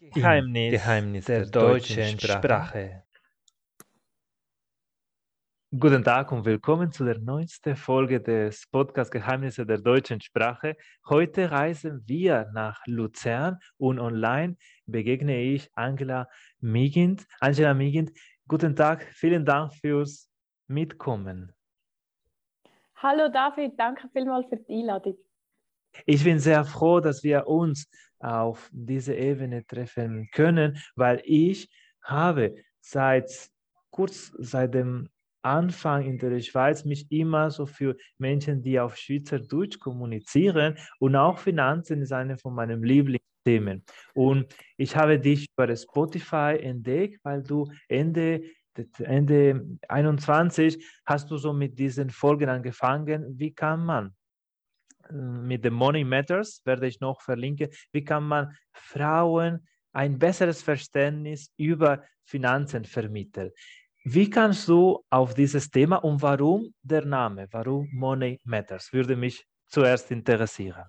Geheimnis, Geheimnis der, der deutschen Sprache. Sprache. Guten Tag und willkommen zu der neuesten Folge des Podcasts Geheimnisse der deutschen Sprache. Heute reisen wir nach Luzern und online begegne ich Angela Migind. Angela Migind, guten Tag, vielen Dank fürs Mitkommen. Hallo David, danke vielmals für die Einladung. Ich bin sehr froh, dass wir uns auf diese Ebene treffen können, weil ich habe seit kurz seit dem Anfang in der Schweiz mich immer so für Menschen, die auf Schweizerdeutsch kommunizieren und auch Finanzen ist eine von meinen Lieblingsthemen. Und ich habe dich bei Spotify entdeckt, weil du Ende Ende 21 hast du so mit diesen Folgen angefangen. Wie kann man mit dem Money Matters, werde ich noch verlinken, wie kann man Frauen ein besseres Verständnis über Finanzen vermitteln. Wie kannst du auf dieses Thema und warum der Name, warum Money Matters, würde mich zuerst interessieren.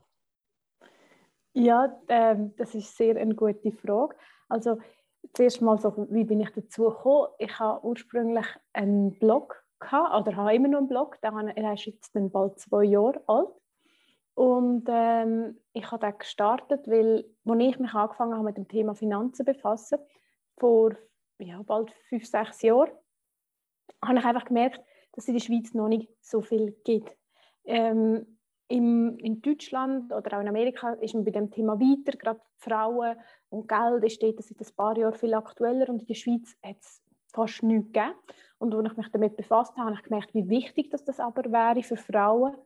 Ja, ähm, das ist sehr eine gute Frage. Also zuerst mal so, wie bin ich dazu gekommen? Ich habe ursprünglich einen Blog gehabt, oder habe immer noch einen Blog, der ist jetzt bald zwei Jahre alt. Und ähm, ich habe da gestartet, weil, als ich mich angefangen habe mit dem Thema Finanzen befassen, vor ja, bald fünf, sechs Jahren, habe ich einfach gemerkt, dass es in der Schweiz noch nicht so viel gibt. Ähm, im, in Deutschland oder auch in Amerika ist man bei dem Thema weiter. Gerade Frauen und Geld ist dort seit ein paar Jahren viel aktueller und in der Schweiz hat es fast nichts gegeben. Und als ich mich damit befasst habe, habe ich gemerkt, wie wichtig das, das aber wäre für Frauen,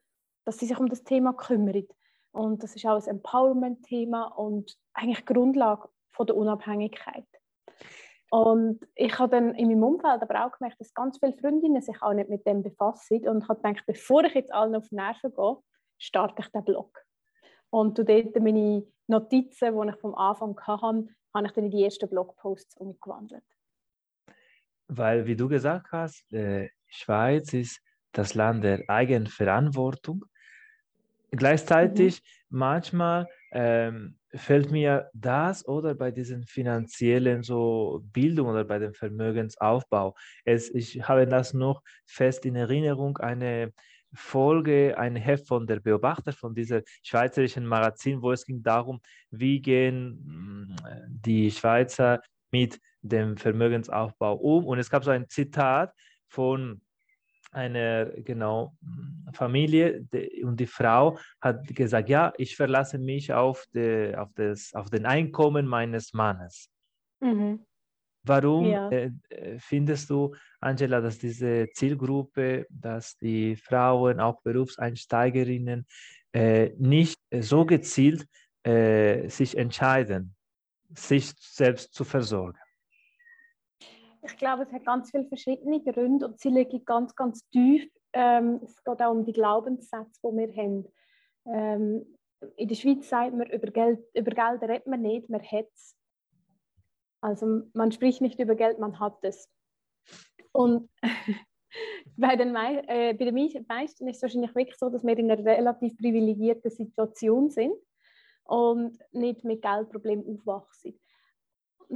dass sie sich um das Thema kümmern. Und das ist auch ein Empowerment-Thema und eigentlich Grundlage von der Unabhängigkeit. Und ich habe dann in meinem Umfeld aber auch gemerkt, dass ganz viele Freundinnen sich auch nicht mit dem befassen und habe gedacht, bevor ich jetzt allen auf die Nerven gehe, starte ich den Blog. Und dort meine Notizen, die ich vom Anfang hatte, habe ich dann in die ersten Blogposts umgewandelt. Weil, wie du gesagt hast, äh, Schweiz ist das Land der Eigenverantwortung Gleichzeitig mhm. manchmal ähm, fällt mir das oder bei diesen finanziellen so Bildung oder bei dem Vermögensaufbau. Es, ich habe das noch fest in Erinnerung, eine Folge, ein Heft von der Beobachter, von dieser schweizerischen Magazin, wo es ging darum, wie gehen mm, die Schweizer mit dem Vermögensaufbau um. Und es gab so ein Zitat von einer genau Familie und die Frau hat gesagt, ja, ich verlasse mich auf, de, auf, das, auf den Einkommen meines Mannes. Mhm. Warum ja. äh, findest du, Angela, dass diese Zielgruppe, dass die Frauen, auch Berufseinsteigerinnen, äh, nicht so gezielt äh, sich entscheiden, sich selbst zu versorgen? Ich glaube, es hat ganz viele verschiedene Gründe und sie liegen ganz, ganz tief. Ähm, es geht auch um die Glaubenssätze, die wir haben. Ähm, in der Schweiz sagt man, über Geld, über Geld redet man nicht, man hat es. Also man spricht nicht über Geld, man hat es. Und bei den, äh, bei den meisten ist es wahrscheinlich wirklich so, dass wir in einer relativ privilegierten Situation sind und nicht mit Geldproblemen aufwachsen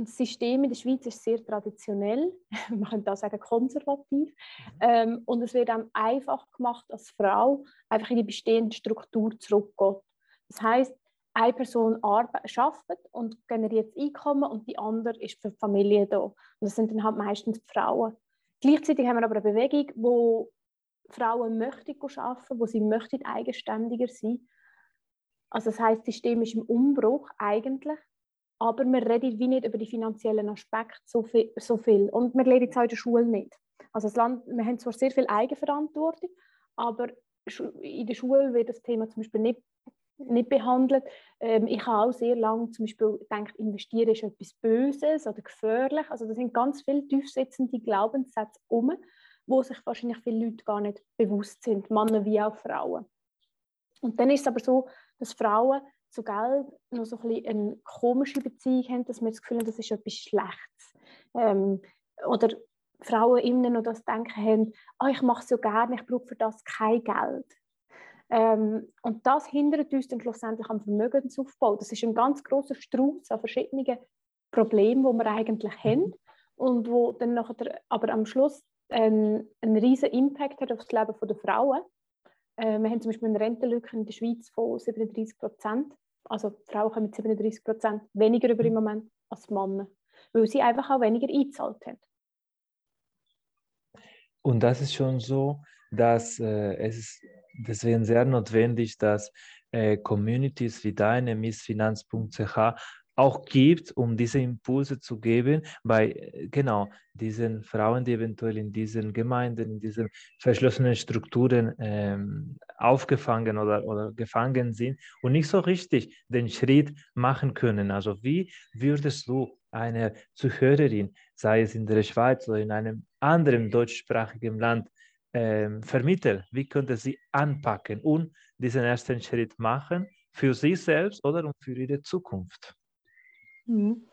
das System in der Schweiz ist sehr traditionell, man könnte auch sagen konservativ. Mhm. Ähm, und es wird einem einfach gemacht, als Frau einfach in die bestehende Struktur zurückgeht. Das heißt, eine Person arbeitet und generiert Einkommen und die andere ist für die Familie da. Und das sind dann halt meistens die Frauen. Gleichzeitig haben wir aber eine Bewegung, wo Frauen möchten arbeiten, wo sie möchten eigenständiger sein. Also das heißt, das System ist im Umbruch eigentlich aber wir reden wie nicht über die finanziellen Aspekte so viel. So viel. Und wir lernen es auch in der Schule nicht. Also das Land, wir haben zwar sehr viel Eigenverantwortung, aber in der Schule wird das Thema zum Beispiel nicht, nicht behandelt. Ähm, ich habe auch sehr lange zum Beispiel gedacht, investieren ist etwas Böses oder gefährlich. Also da sind ganz viele tiefsitzende Glaubenssätze um, wo sich wahrscheinlich viele Leute gar nicht bewusst sind, Männer wie auch Frauen. Und dann ist es aber so, dass Frauen zu Geld noch so ein bisschen eine komische Beziehung haben, dass wir das Gefühl haben, das ist etwas Schlechtes. Ähm, oder Frauen immer noch das Denken haben, oh, ich mache es so gerne, ich brauche für das kein Geld. Ähm, und das hindert uns dann schlussendlich am Vermögensaufbau. Das ist ein ganz großer Strauß an verschiedenen Probleme, die wir eigentlich mhm. haben und wo dann nachher aber am Schluss einen, einen riesen Impact hat auf das Leben der Frauen. Äh, wir haben zum Beispiel eine Rentenlücke in der Schweiz von 37 Prozent. Also Frauen kommen mit 37 Prozent weniger über im mhm. Moment als Männer, weil sie einfach auch weniger eingezahlt haben. Und das ist schon so, dass äh, es ist deswegen sehr notwendig, dass äh, Communities wie deine missfinanz.ch auch gibt, um diese Impulse zu geben, bei äh, genau diesen Frauen, die eventuell in diesen Gemeinden, in diesen verschlossenen Strukturen ähm, aufgefangen oder, oder gefangen sind und nicht so richtig den Schritt machen können. Also wie würdest du einer Zuhörerin, sei es in der Schweiz oder in einem anderen deutschsprachigen Land, ähm, vermitteln? Wie könnte sie anpacken und diesen ersten Schritt machen für sie selbst oder für ihre Zukunft? Mhm.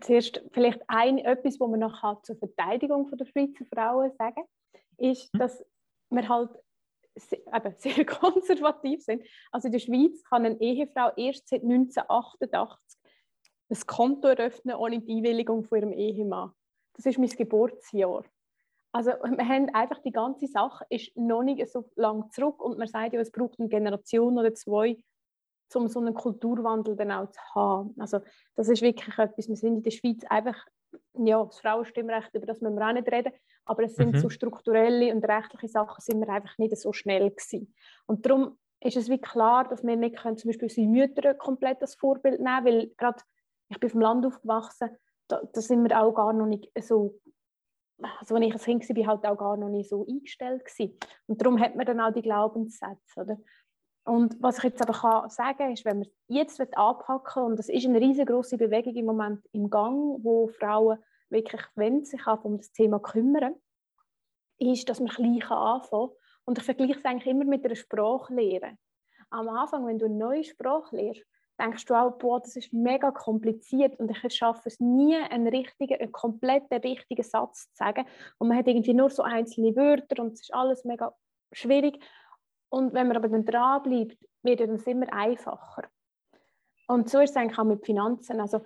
Zuerst vielleicht ein, etwas, was man noch zur Verteidigung der Schweizer Frauen sagen ist, mhm. dass wir halt sehr, eben sehr konservativ sind. Also in der Schweiz kann eine Ehefrau erst seit 1988 ein Konto eröffnen ohne die Einwilligung von ihrem Ehemann. Das ist mein Geburtsjahr. Also wir haben einfach die ganze Sache ist noch nicht so lange zurück und man sagt ja, es braucht eine Generation oder zwei, um so einen Kulturwandel dann auch zu haben. Also das ist wirklich etwas, wir sind in der Schweiz einfach, ja, das Frauenstimmrecht, über das müssen wir auch nicht reden, aber es sind mhm. so strukturelle und rechtliche Sachen, sind wir einfach nicht so schnell gewesen. Und darum ist es wie klar, dass wir nicht können, zum Beispiel unsere Mütter komplett als Vorbild nehmen, weil gerade, ich bin vom Land aufgewachsen, da, da sind wir auch gar noch nicht so also als ich ein Kind war, war halt auch gar noch nicht so eingestellt. Gewesen. Und darum hat man dann auch die Glaubenssätze. Oder? Und was ich jetzt aber kann sagen ist, wenn man jetzt anpacken und das ist eine riesengroße Bewegung im Moment im Gang, wo Frauen wirklich wenn sich um das Thema kümmern, ist, dass man klein anfangen kann. Und ich vergleiche es eigentlich immer mit einer Sprachlehre. Am Anfang, wenn du eine neue Sprache lernst, denkst du auch, boah, das ist mega kompliziert und ich schaffe es nie, einen richtigen, einen kompletten richtigen Satz zu sagen. Und man hat irgendwie nur so einzelne Wörter und es ist alles mega schwierig. Und wenn man aber dann dranbleibt, wird es immer einfacher. Und so ist es eigentlich auch mit Finanzen. Also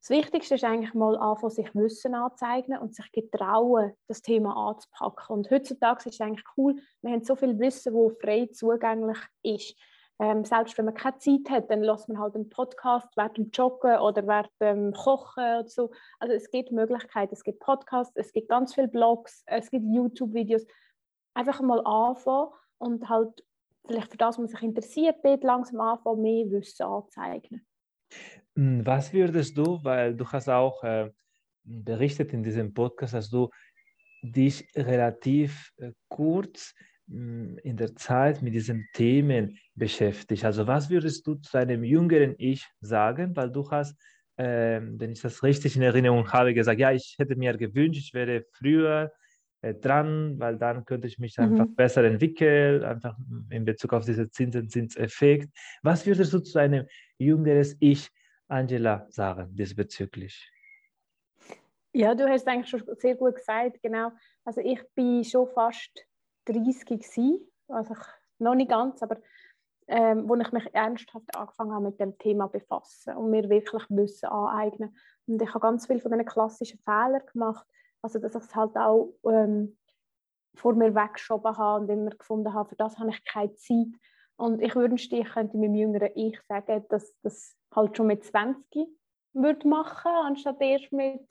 das Wichtigste ist eigentlich mal anfangen, sich Wissen anzeigen und sich getrauen, das Thema anzupacken. Und heutzutage ist es eigentlich cool, wir haben so viel Wissen, das frei zugänglich ist. Ähm, selbst wenn man keine Zeit hat, dann lässt man halt einen Podcast während dem Joggen oder während dem Kochen oder so. Also es gibt Möglichkeiten, es gibt Podcasts, es gibt ganz viele Blogs, es gibt YouTube-Videos. Einfach mal anfangen und halt vielleicht für das, was man sich interessiert, dort langsam anfangen, mehr Wissen anzeigen. Hm, was würdest du, weil du hast auch äh, berichtet in diesem Podcast, dass du dich relativ äh, kurz hm, in der Zeit mit diesen Themen beschäftigt. Also was würdest du zu einem jüngeren Ich sagen, weil du hast, äh, wenn ich das richtig in Erinnerung habe, gesagt, ja, ich hätte mir gewünscht, ich wäre früher dran, weil dann könnte ich mich einfach mhm. besser entwickeln, einfach in Bezug auf diesen Zinseszinseffekt. Was würdest du zu einem jüngeres Ich, Angela, sagen diesbezüglich? Ja, du hast eigentlich schon sehr gut gesagt, genau. Also ich bin schon fast 30 gewesen, also noch nicht ganz, aber ähm, wo ich mich ernsthaft angefangen habe mit dem Thema befassen und mir wirklich Wissen aneignen. Und ich habe ganz viele von diesen klassischen Fehlern gemacht, also dass ich es halt auch ähm, vor mir weggeschoben habe und immer gefunden habe, für das habe ich keine Zeit. Und ich wünschte, ich könnte meinem jüngeren Ich sagen, dass das halt schon mit 20 würde machen, anstatt erst mit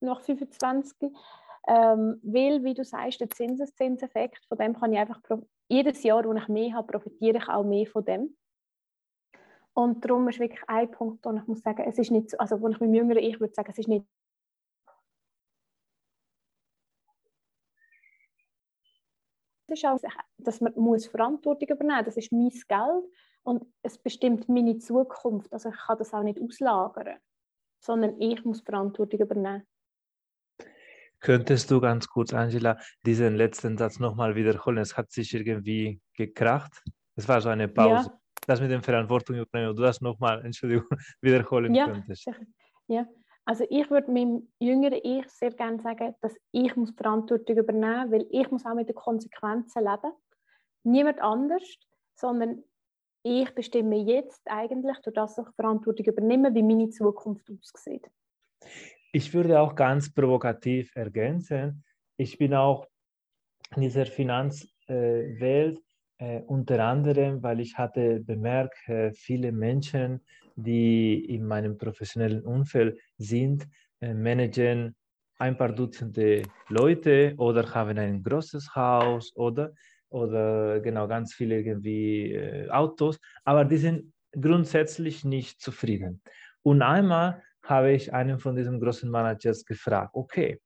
noch 25. Ähm, weil, wie du sagst, der Zinseszinseffekt, von dem kann ich einfach jedes Jahr, wo ich mehr habe, profitiere ich auch mehr von dem. Und darum ist wirklich ein Punkt, wo ich muss sagen, es ist nicht so, also wo ich mit jüngeren Ich würde sagen, es ist nicht ist auch, dass man muss Verantwortung übernehmen muss. Das ist mein Geld und es bestimmt meine Zukunft. Also ich kann das auch nicht auslagern, sondern ich muss Verantwortung übernehmen. Könntest du ganz kurz, Angela, diesen letzten Satz nochmal wiederholen? Es hat sich irgendwie gekracht. Es war so eine Pause. Ja. Das mit der Verantwortung übernehmen, du das nochmal, Entschuldigung, wiederholen ja, könntest. Ja, also ich würde meinem jüngeren Ich sehr gerne sagen, dass ich muss Verantwortung übernehmen muss, weil ich muss auch mit den Konsequenzen leben. Niemand anders, sondern ich bestimme jetzt eigentlich, durch das ich Verantwortung übernehme, wie meine Zukunft aussieht. Ich würde auch ganz provokativ ergänzen, ich bin auch in dieser Finanzwelt äh, unter anderem, weil ich hatte bemerkt, äh, viele Menschen, die in meinem professionellen Umfeld sind, äh, managen ein paar Dutzende Leute oder haben ein großes Haus oder, oder genau ganz viele irgendwie äh, Autos, aber die sind grundsätzlich nicht zufrieden. Und einmal habe ich einen von diesen großen Managers gefragt, okay,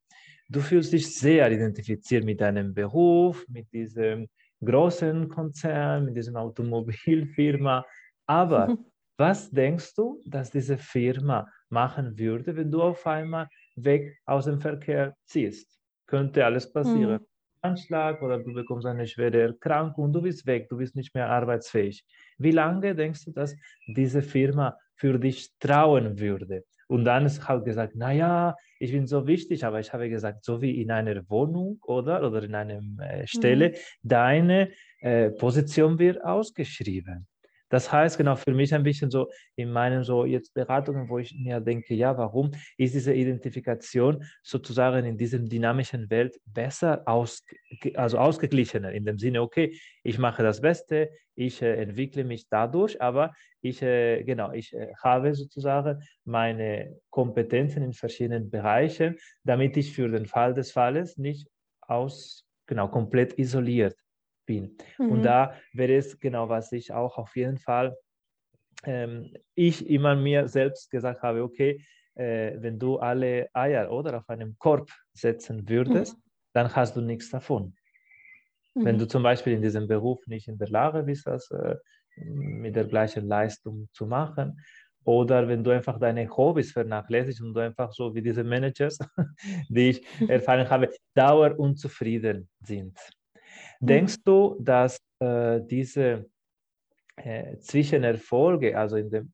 du fühlst dich sehr identifiziert mit deinem Beruf, mit diesem großen Konzern, mit dieser Automobilfirma, aber was denkst du, dass diese Firma machen würde, wenn du auf einmal weg aus dem Verkehr ziehst? Könnte alles passieren. Mhm. Anschlag oder du bekommst eine schwere Erkrankung und du bist weg, du bist nicht mehr arbeitsfähig. Wie lange denkst du, dass diese Firma für dich trauen würde? Und dann ist halt gesagt, naja, ich bin so wichtig, aber ich habe gesagt, so wie in einer Wohnung oder, oder in einer äh, Stelle, mhm. deine äh, Position wird ausgeschrieben. Das heißt, genau für mich ein bisschen so in meinen so jetzt Beratungen, wo ich mir denke, ja, warum ist diese Identifikation sozusagen in diesem dynamischen Welt besser aus, also ausgeglichener, in dem Sinne, okay, ich mache das Beste, ich äh, entwickle mich dadurch, aber ich, äh, genau, ich äh, habe sozusagen meine Kompetenzen in verschiedenen Bereichen, damit ich für den Fall des Falles nicht aus, genau, komplett isoliert bin. Mhm. Und da wäre es genau, was ich auch auf jeden Fall, ähm, ich immer mir selbst gesagt habe, okay, äh, wenn du alle Eier oder auf einem Korb setzen würdest, mhm. dann hast du nichts davon. Mhm. Wenn du zum Beispiel in diesem Beruf nicht in der Lage bist, das äh, mit der gleichen Leistung zu machen, oder wenn du einfach deine Hobbys vernachlässigst und du einfach so wie diese Managers, die ich erfahren habe, dauerunzufrieden sind. Denkst du, dass äh, diese äh, Zwischenerfolge, also in dem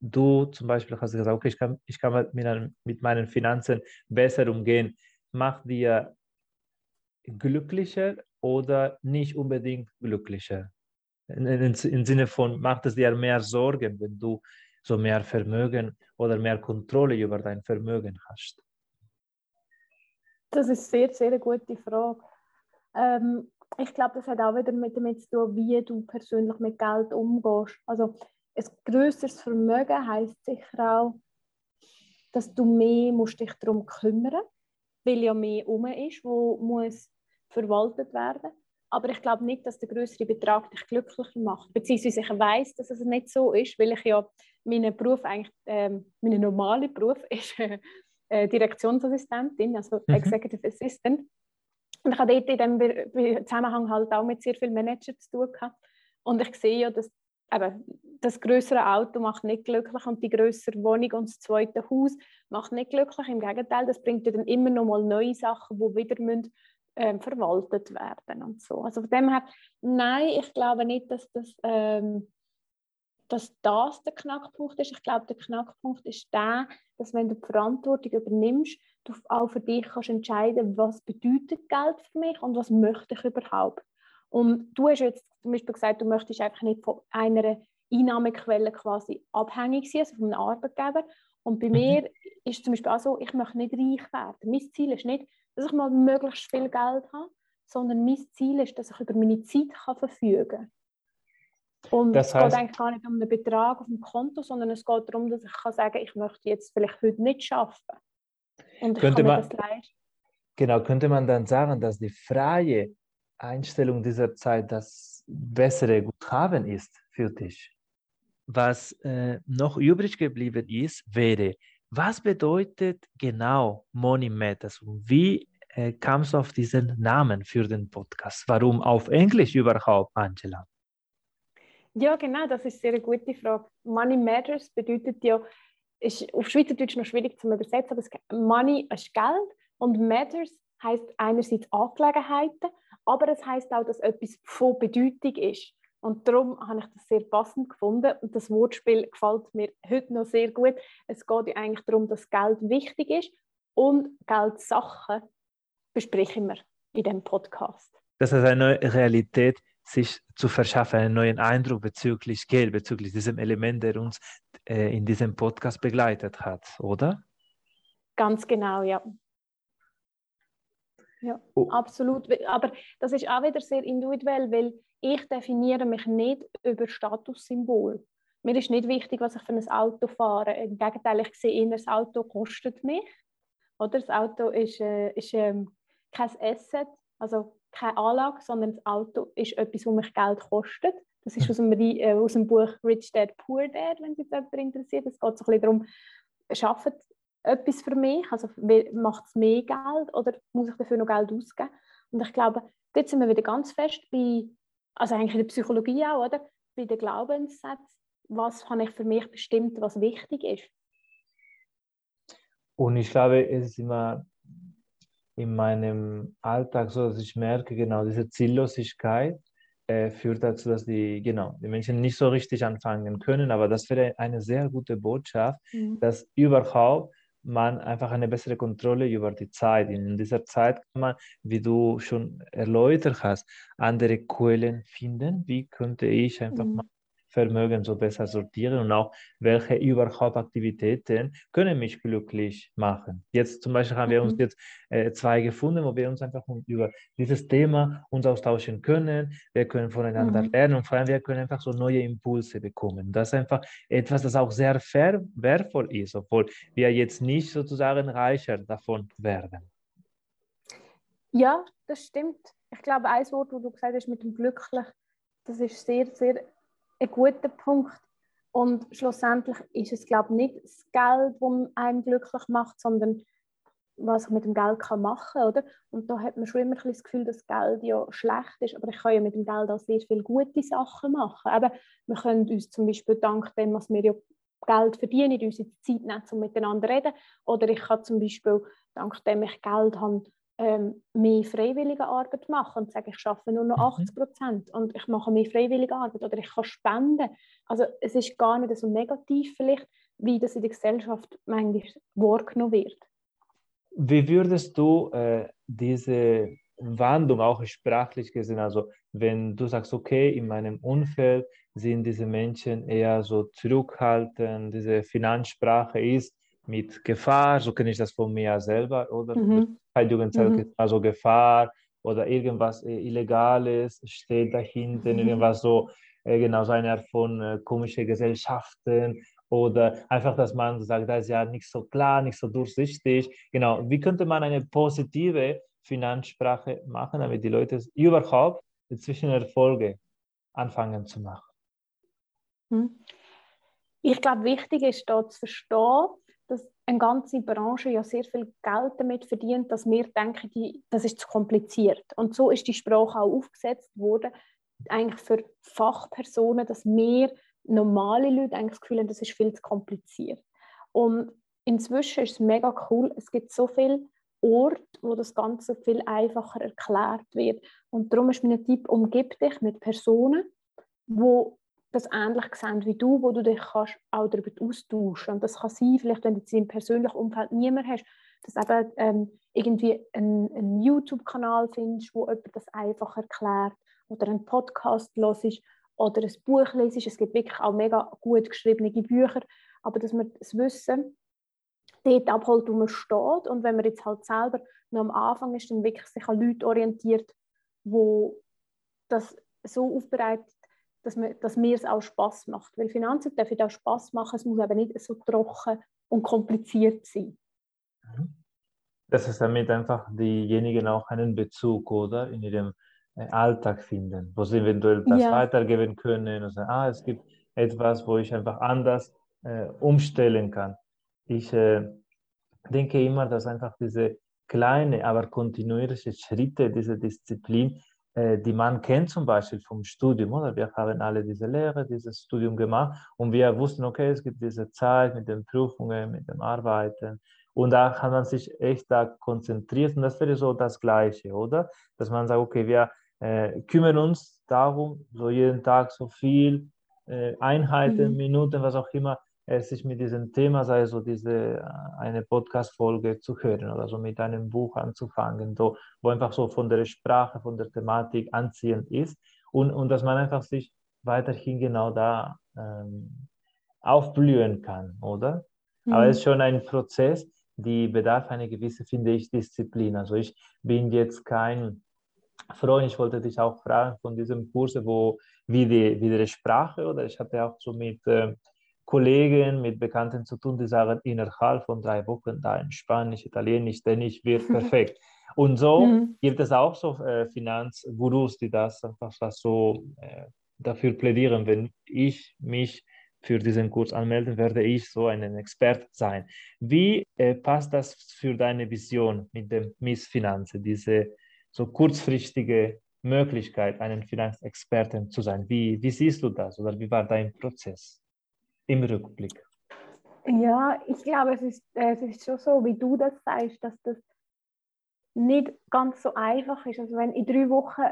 du zum Beispiel hast gesagt, okay, ich kann, ich kann mit, mit meinen Finanzen besser umgehen, macht dir glücklicher oder nicht unbedingt glücklicher? Im Sinne von, macht es dir mehr Sorgen, wenn du so mehr Vermögen oder mehr Kontrolle über dein Vermögen hast? Das ist sehr, sehr eine gute Frage. Ähm, ich glaube, das hat auch wieder mit damit zu tun, wie du persönlich mit Geld umgehst. Also ein größeres Vermögen heißt sicher auch, dass du mehr musst dich darum kümmern, weil ja mehr um ist, wo muss verwaltet werden. Aber ich glaube nicht, dass der größere Betrag dich glücklicher macht. Beziehungsweise ich weiß, dass es nicht so ist, weil ich ja meinen Beruf eigentlich, ähm, mein normaler Beruf ist äh, Direktionsassistentin, also mhm. Executive Assistant. Und ich habe dort in diesem Zusammenhang halt auch mit sehr vielen Managern zu tun gehabt. Und ich sehe ja, dass eben, das größere Auto macht nicht glücklich und die größere Wohnung und das zweite Haus macht nicht glücklich. Im Gegenteil, das bringt ja dann immer noch mal neue Sachen, die wieder müssen, ähm, verwaltet werden und so. Also von dem her, nein, ich glaube nicht, dass das, ähm, dass das der Knackpunkt ist. Ich glaube, der Knackpunkt ist der, dass wenn du die Verantwortung übernimmst, du auch für dich kannst entscheiden, was bedeutet Geld für mich und was möchte ich überhaupt. Und du hast jetzt zum Beispiel gesagt, du möchtest einfach nicht von einer Einnahmequelle quasi abhängig sein, also von einem Arbeitgeber. Und bei mhm. mir ist es zum Beispiel auch so, ich möchte nicht reich werden. Mein Ziel ist nicht, dass ich mal möglichst viel Geld habe, sondern mein Ziel ist, dass ich über meine Zeit kann verfügen kann. Und das heißt, es geht eigentlich gar nicht um einen Betrag auf dem Konto, sondern es geht darum, dass ich kann sagen ich möchte jetzt vielleicht heute nicht arbeiten. Und könnte man, Genau, könnte man dann sagen, dass die freie Einstellung dieser Zeit das bessere Guthaben ist für dich? Was äh, noch übrig geblieben ist, wäre, was bedeutet genau Money Matters und wie äh, kamst du auf diesen Namen für den Podcast? Warum auf Englisch überhaupt, Angela? Ja, genau, das ist eine sehr gute Frage. Money Matters bedeutet ja, ist auf Schweizerdeutsch noch schwierig zu übersetzen, aber Money ist Geld und Matters heißt einerseits Angelegenheiten, aber es heißt auch, dass etwas von Bedeutung ist. Und darum habe ich das sehr passend gefunden und das Wortspiel gefällt mir heute noch sehr gut. Es geht ja eigentlich darum, dass Geld wichtig ist und Geldsachen besprechen wir in dem Podcast. Das ist eine Realität sich zu verschaffen, einen neuen Eindruck bezüglich Geld, bezüglich diesem Element, der uns äh, in diesem Podcast begleitet hat, oder? Ganz genau, ja. Ja, oh. absolut. Aber das ist auch wieder sehr individuell, weil ich definiere mich nicht über Statussymbol. Mir ist nicht wichtig, was ich für ein Auto fahre. Im Gegenteil, ich sehe eher, das Auto kostet mich. Oder? Das Auto ist, äh, ist ähm, kein Asset, also keine Anlage, sondern das Auto ist etwas, das mich Geld kostet. Das ist aus dem, äh, aus dem Buch Rich Dad Poor Dad, wenn sich jemand interessiert. Es geht so ein bisschen darum, schafft etwas für mich, also macht es mehr Geld oder muss ich dafür noch Geld ausgeben? Und ich glaube, dort sind wir wieder ganz fest bei, also eigentlich in der Psychologie auch, oder? Bei den Glaubenssätzen, was habe ich für mich bestimmt, was wichtig ist. Und ich glaube, es ist immer in meinem Alltag so, dass ich merke, genau, diese Ziellosigkeit äh, führt dazu, dass die, genau, die Menschen nicht so richtig anfangen können. Aber das wäre eine sehr gute Botschaft, mhm. dass überhaupt man einfach eine bessere Kontrolle über die Zeit. In dieser Zeit kann man, wie du schon erläutert hast, andere Quellen finden. Wie könnte ich einfach mhm. mal Vermögen so besser sortieren und auch welche überhaupt Aktivitäten können mich glücklich machen. Jetzt zum Beispiel haben wir uns mhm. jetzt äh, zwei gefunden, wo wir uns einfach über dieses Thema uns austauschen können. Wir können voneinander mhm. lernen und vor allem wir können einfach so neue Impulse bekommen. Das ist einfach etwas, das auch sehr wertvoll ist, obwohl wir jetzt nicht sozusagen reicher davon werden. Ja, das stimmt. Ich glaube, ein Wort, wo du gesagt hast mit dem glücklich, das ist sehr, sehr ein guter Punkt. Und schlussendlich ist es, glaube ich, nicht das Geld, das einem glücklich macht, sondern was ich mit dem Geld kann machen kann. Und da hat man schon immer ein das Gefühl, dass Geld ja schlecht ist, aber ich kann ja mit dem Geld auch sehr viele gute Sachen machen. Eben, wir können uns zum Beispiel dank dem, was wir ja Geld verdienen, unsere Zeit nehmen, um miteinander zu reden. Oder ich kann zum Beispiel, dank dem ich Geld habe, ähm, mehr freiwillige Arbeit machen und sage, ich arbeite nur noch 80 mhm. Prozent und ich mache mehr freiwillige Arbeit oder ich kann spenden. Also es ist gar nicht so negativ vielleicht, wie das in der Gesellschaft manchmal wahrgenommen wird. Wie würdest du äh, diese Wandlung auch sprachlich gesehen, also wenn du sagst, okay, in meinem Umfeld sind diese Menschen eher so zurückhaltend, diese Finanzsprache ist mit Gefahr, so kenne ich das von mir selber, oder? Mhm. Jugendzeit mhm. also Gefahr oder irgendwas äh, Illegales steht dahinter, mhm. irgendwas so, äh, genau so eine Art von äh, komische Gesellschaften oder einfach, dass man sagt, das ist ja nicht so klar, nicht so durchsichtig. Genau, wie könnte man eine positive Finanzsprache machen, damit die Leute überhaupt zwischen Erfolge anfangen zu machen? Hm. Ich glaube, wichtig ist da zu verstehen, eine ganze Branche ja sehr viel Geld damit verdient, dass wir denken, die, das ist zu kompliziert. Und so ist die Sprache auch aufgesetzt worden, eigentlich für Fachpersonen, dass wir normale Leute eigentlich das Gefühl haben, das ist viel zu kompliziert. Und inzwischen ist es mega cool, es gibt so viele Orte, wo das Ganze viel einfacher erklärt wird. Und darum ist mein Tipp, umgib dich mit Personen, die das ähnlich sehen wie du, wo du dich kannst auch darüber austauschen. Und das kann sein, vielleicht wenn du jetzt im persönlichen Umfeld niemand hast, dass du eben ähm, irgendwie einen, einen YouTube-Kanal findest, wo jemand das einfach erklärt oder einen Podcast hörst oder ein Buch lesest. Es gibt wirklich auch mega gut geschriebene Bücher, aber dass man das Wissen dort abholt, wo man steht. Und wenn man jetzt halt selber noch am Anfang ist, dann wirklich sich an Leute orientiert, wo das so aufbereitet dass, man, dass mir es auch Spaß macht. Weil Finanzen dürfen auch Spaß machen, es muss aber nicht so trocken und kompliziert sein. Mhm. Das ist damit einfach diejenigen auch einen Bezug, oder? In ihrem äh, Alltag finden, wo sie eventuell das ja. weitergeben können und sagen, ah, es gibt etwas, wo ich einfach anders äh, umstellen kann. Ich äh, denke immer, dass einfach diese kleine, aber kontinuierliche Schritte, diese Disziplin die man kennt zum Beispiel vom Studium, oder? Wir haben alle diese Lehre, dieses Studium gemacht und wir wussten, okay, es gibt diese Zeit mit den Prüfungen, mit dem Arbeiten und da kann man sich echt da konzentriert und das wäre so das Gleiche, oder? Dass man sagt, okay, wir äh, kümmern uns darum, so jeden Tag so viel äh, Einheiten, mhm. Minuten, was auch immer, sich mit diesem Thema, sei so diese äh, eine Podcast-Folge zu hören oder so mit einem Buch anzufangen, so, wo einfach so von der Sprache, von der Thematik anziehend ist. und, und dass man einfach sich weiterhin genau da ähm, aufblühen kann, oder? Mhm. Aber es ist schon ein Prozess, die bedarf eine gewisse, finde ich, Disziplin. Also ich bin jetzt kein Freund, ich wollte dich auch fragen von diesem Kurs, wo wie die, wie die Sprache, oder ich hatte auch so mit äh, Kollegen, mit Bekannten zu tun, die sagen, innerhalb von drei Wochen da in Spanisch, Italienisch, Dänisch wird perfekt. Und so mhm. gibt es auch so äh, Finanzgurus, die das einfach so äh, dafür plädieren, wenn ich mich für diesen Kurs anmelden, werde ich so ein Experte sein. Wie äh, passt das für deine Vision mit dem Miss Finanzen, diese so kurzfristige Möglichkeit, einen Finanzexperten zu sein? Wie, wie siehst du das oder wie war dein Prozess im Rückblick? Ja, ich glaube, es ist, es ist schon so, wie du das sagst, dass das nicht ganz so einfach ist. Also wenn in drei Wochen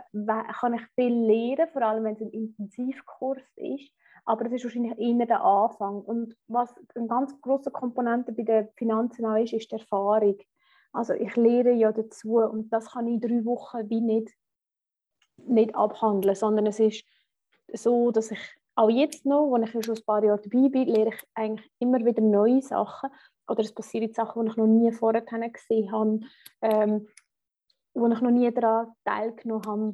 kann ich viel lernen, vor allem wenn es ein Intensivkurs ist, aber das ist wahrscheinlich eher der Anfang. Und was eine ganz große Komponente bei den Finanzen auch ist, ist die Erfahrung. Also ich lehre ja dazu und das kann ich in drei Wochen wie nicht, nicht abhandeln, sondern es ist so, dass ich auch jetzt noch, wo ich schon ein paar Jahre dabei bin, lehre ich eigentlich immer wieder neue Sachen oder es passieren Sachen, die ich noch nie vorher gesehen habe, ähm, wo ich noch nie daran teilgenommen habe.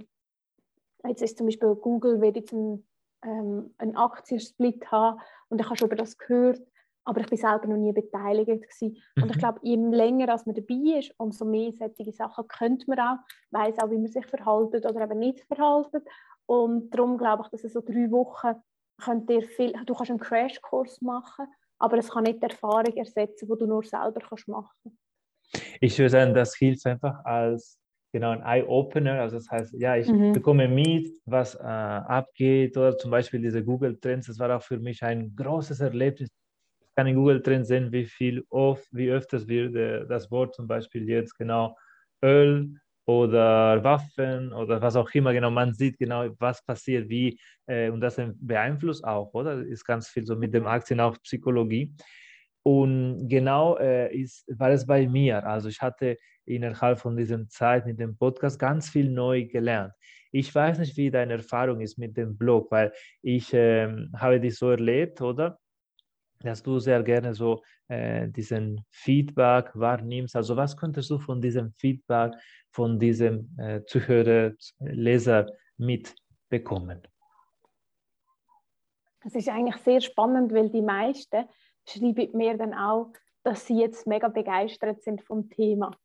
Jetzt ist zum Beispiel Google, wird jetzt ein, ähm, einen Aktiensplit haben und ich habe schon über das gehört, aber ich bin selber noch nie beteiligt gewesen. Und ich mhm. glaube, je länger als man dabei ist, umso mehr solche Sachen könnte man auch, weiß auch, wie man sich verhaltet oder eben nicht verhaltet. Und darum glaube ich, dass es so drei Wochen könnt ihr viel, du kannst einen Crashkurs machen, aber es kann nicht die Erfahrung ersetzen, die du nur selber kannst machen. Ich würde sagen, das hilft einfach als genau ein Eye-Opener. Also das heißt, ja, ich mhm. bekomme mit, was äh, abgeht oder zum Beispiel diese Google Trends. Das war auch für mich ein großes Erlebnis. Ich kann in Google Trends sehen, wie viel oft, wie öfters wird äh, das Wort zum Beispiel jetzt genau Öl oder Waffen oder was auch immer. Genau, man sieht genau, was passiert, wie äh, und das beeinflusst auch, oder? Ist ganz viel so mit dem Aktien auch Psychologie. Und genau äh, ist, war es bei mir. Also ich hatte innerhalb von dieser Zeit mit dem Podcast ganz viel neu gelernt. Ich weiß nicht, wie deine Erfahrung ist mit dem Blog, weil ich äh, habe dich so erlebt, oder? Dass du sehr gerne so äh, diesen Feedback wahrnimmst. Also was könntest du von diesem Feedback, von diesem äh, Zuhörer, Leser mitbekommen? Es ist eigentlich sehr spannend, weil die meisten schreiben mir dann auch, dass sie jetzt mega begeistert sind vom Thema.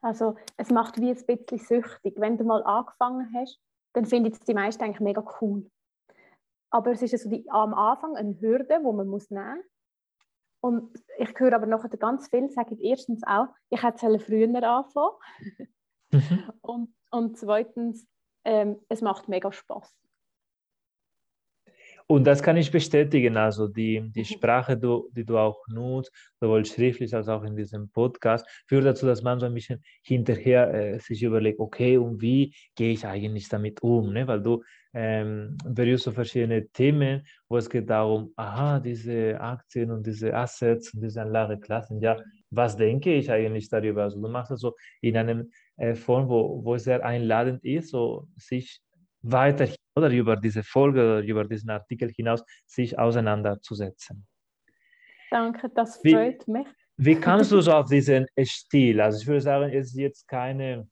Also es macht wie ein bisschen süchtig. Wenn du mal angefangen hast, dann finden es die meisten eigentlich mega cool. Aber es ist also die, am Anfang eine Hürde, die man muss nehmen muss. Und ich höre aber nachher ganz viel, sage ich erstens auch, ich hätte früher anfangen mhm. und, und zweitens, ähm, es macht mega Spaß. Und das kann ich bestätigen. Also die, die mhm. Sprache, du, die du auch nutzt, sowohl schriftlich als auch in diesem Podcast, führt dazu, dass man so ein bisschen hinterher äh, sich überlegt, okay, und wie gehe ich eigentlich damit um? Ne? Weil du ähm, berührst so verschiedene Themen, wo es geht darum, aha, diese Aktien und diese Assets und diese Anlageklassen, ja, was denke ich eigentlich darüber? Also du machst das so in einer äh, Form, wo, wo es sehr einladend ist, so sich weiter oder über diese Folge oder über diesen Artikel hinaus sich auseinanderzusetzen. Danke, das freut wie, mich. Wie kannst du so auf diesen Stil? Also ich würde sagen, es ist jetzt keine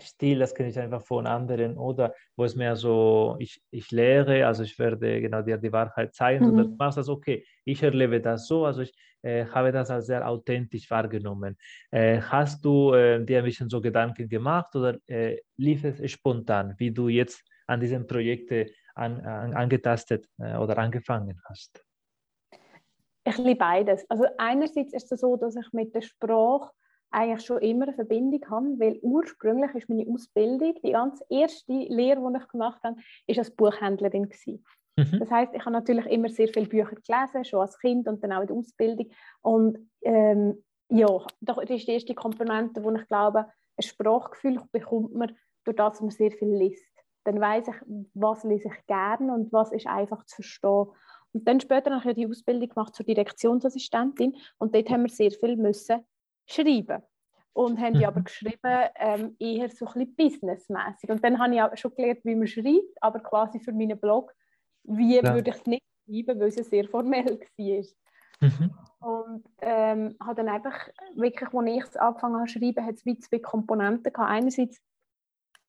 Stil, das kenne ich einfach von anderen oder wo es mehr so, ich, ich lehre, also ich werde genau dir die Wahrheit zeigen, mhm. sondern du machst das, okay, ich erlebe das so, also ich äh, habe das als sehr authentisch wahrgenommen. Äh, hast du äh, dir ein bisschen so Gedanken gemacht oder äh, lief es spontan, wie du jetzt an diesen Projekten an, an, angetastet äh, oder angefangen hast? Ich liebe beides. Also einerseits ist es so, dass ich mit der Sprache eigentlich schon immer eine Verbindung habe, weil ursprünglich ist meine Ausbildung, die ganz erste Lehre, die ich gemacht habe, ist als Buchhändlerin gewesen. Mhm. Das heißt, ich habe natürlich immer sehr viele Bücher gelesen, schon als Kind und dann auch in der Ausbildung. Und ähm, ja, das ist die erste Komponente, wo ich glaube, ein Sprachgefühl bekommt man durch das, dass man sehr viel liest. Dann weiß ich, was lese ich gerne und was ist einfach zu verstehen. Und dann später habe ich die Ausbildung gemacht zur Direktionsassistentin und dort haben wir sehr viel müssen schreiben. und haben die aber mhm. geschrieben, ähm, eher so ein bisschen businessmäßig. Und dann habe ich auch schon gelernt, wie man schreibt, aber quasi für meinen Blog, wie ja. würde ich es nicht schreiben, weil es sehr formell war. Mhm. Und ähm, habe dann einfach, wirklich, als ich es angefangen habe zu schreiben, hat es wie zwei Komponenten gehabt. Einerseits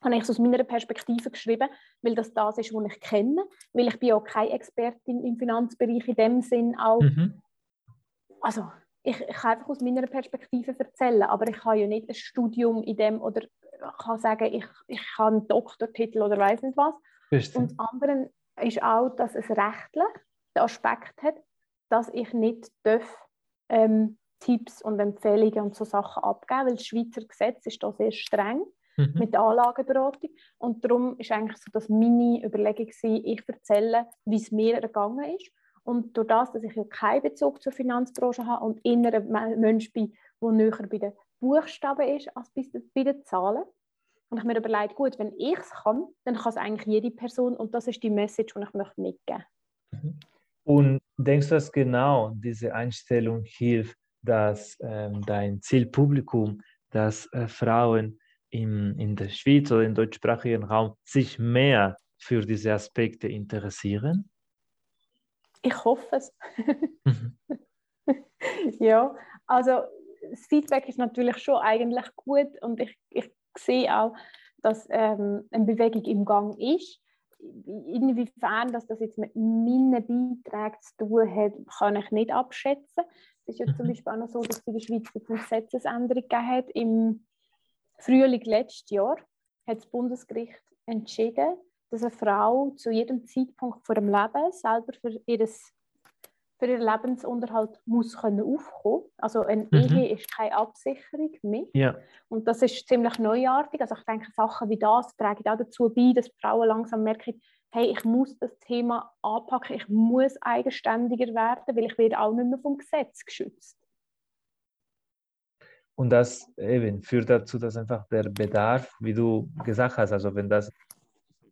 habe ich es aus meiner Perspektive geschrieben, weil das das ist, was ich kenne, weil ich bin auch keine Expertin im Finanzbereich in dem Sinn auch. Mhm. Also ich, ich kann einfach aus meiner Perspektive erzählen, aber ich habe ja nicht ein Studium in dem oder kann sagen, ich, ich habe einen Doktortitel oder weiß nicht was. Richtig. Und das andere ist auch, dass es rechtlich den Aspekt hat, dass ich nicht darf, ähm, Tipps und Empfehlungen und so Sachen abgeben, weil das Schweizer Gesetz ist da sehr streng mhm. mit der Anlageberatung. Und darum ist eigentlich so, dass meine Überlegung war, ich erzähle, wie es mir ergangen ist. Und durch das, dass ich ja keinen Bezug zur Finanzbranche habe und innerer Mensch bin, der näher bei den Buchstaben ist als bei den Zahlen, und ich mir überlegt, gut, wenn ich es kann, dann kann es eigentlich jede Person und das ist die Message, die ich möchte mitgeben. Möchte. Und denkst du, dass genau diese Einstellung hilft, dass ähm, dein Zielpublikum, dass äh, Frauen in, in der Schweiz oder im deutschsprachigen Raum sich mehr für diese Aspekte interessieren? Ich hoffe es. Mhm. ja, also das Feedback ist natürlich schon eigentlich gut und ich, ich sehe auch, dass ähm, eine Bewegung im Gang ist. Inwiefern dass das jetzt mit meinen Beiträgen zu tun hat, kann ich nicht abschätzen. Es ist ja zum mhm. Beispiel auch noch so, dass es in der Schweiz eine Gesetzesänderung gegeben hat. Im Frühling letztes Jahr hat das Bundesgericht entschieden, dass eine Frau zu jedem Zeitpunkt vor dem Leben selber für, ihres, für ihren Lebensunterhalt muss können aufkommen Also eine mhm. Ehe ist keine Absicherung mehr. Ja. Und das ist ziemlich neuartig. Also ich denke, Sachen wie das tragen auch dazu bei, dass Frauen langsam merken, hey, ich muss das Thema anpacken, ich muss eigenständiger werden, weil ich werde auch nicht mehr vom Gesetz geschützt. Und das eben führt dazu, dass einfach der Bedarf, wie du gesagt hast, also wenn das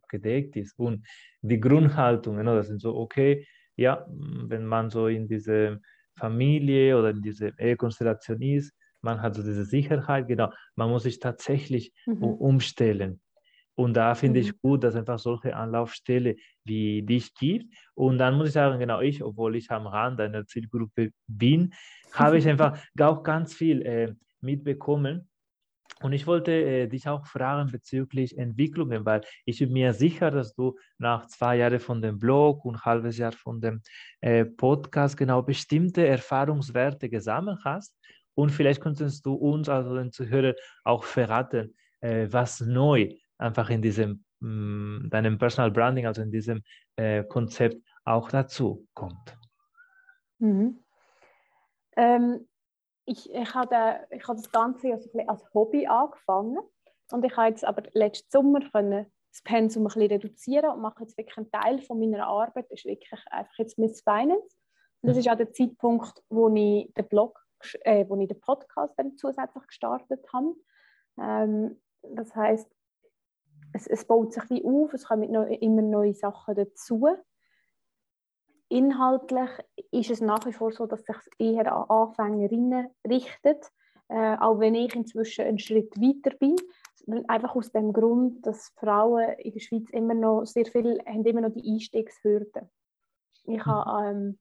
gedeckt ist. Und die Grundhaltungen, das sind so, okay, ja, wenn man so in diese Familie oder in diese Ehekonstellation ist, man hat so diese Sicherheit, genau, man muss sich tatsächlich mhm. umstellen. Und da finde mhm. ich gut, dass einfach solche Anlaufstelle wie dich gibt. Und dann muss ich sagen, genau ich, obwohl ich am Rand einer Zielgruppe bin, habe ich einfach auch ganz viel äh, mitbekommen, und ich wollte äh, dich auch fragen bezüglich Entwicklungen, weil ich bin mir sicher, dass du nach zwei Jahren von dem Blog und ein halbes Jahr von dem äh, Podcast genau bestimmte Erfahrungswerte gesammelt hast. Und vielleicht könntest du uns, also den Zuhörern, auch verraten, äh, was neu einfach in diesem, mh, mm, deinem Personal Branding, also in diesem äh, Konzept auch dazu kommt. Mhm. Ähm, ich, ich, habe, ich habe das Ganze also als Hobby angefangen und ich habe jetzt aber letzten Sommer können das Pensum ein bisschen reduzieren und mache jetzt wirklich einen Teil von meiner Arbeit ist wirklich einfach jetzt Miss Finance. Und das ist auch der Zeitpunkt, wo ich den Blog, äh, wo ich den Podcast dann zusätzlich gestartet habe. Ähm, das heißt, es, es baut sich wie auf, es kommen immer neue Sachen dazu. Inhaltlich ist es nach wie vor so, dass sich eher an Anfängerinnen richtet, äh, auch wenn ich inzwischen einen Schritt weiter bin. Einfach aus dem Grund, dass Frauen in der Schweiz immer noch sehr viel haben immer noch die Einstiegshürden. Ich mhm. habe ähm,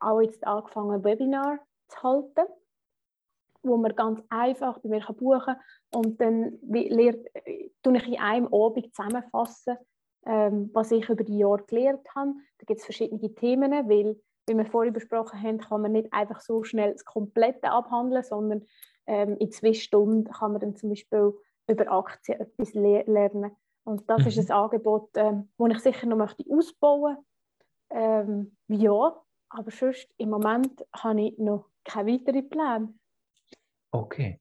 auch jetzt angefangen, ein Webinar zu halten, wo man ganz einfach bei mir buchen kann und dann lehrt, äh, tue ich in einem Abend zusammenfassen, ähm, was ich über die Jahre gelernt habe. Da gibt es verschiedene Themen, weil, wie wir vorhin besprochen haben, kann man nicht einfach so schnell das Komplette abhandeln, sondern ähm, in zwei Stunden kann man dann zum Beispiel über Aktien etwas le lernen. Und das mhm. ist ein Angebot, ähm, das ich sicher noch möchte ausbauen möchte. Ähm, ja, aber sonst im Moment habe ich noch keine weiteren Pläne. Okay,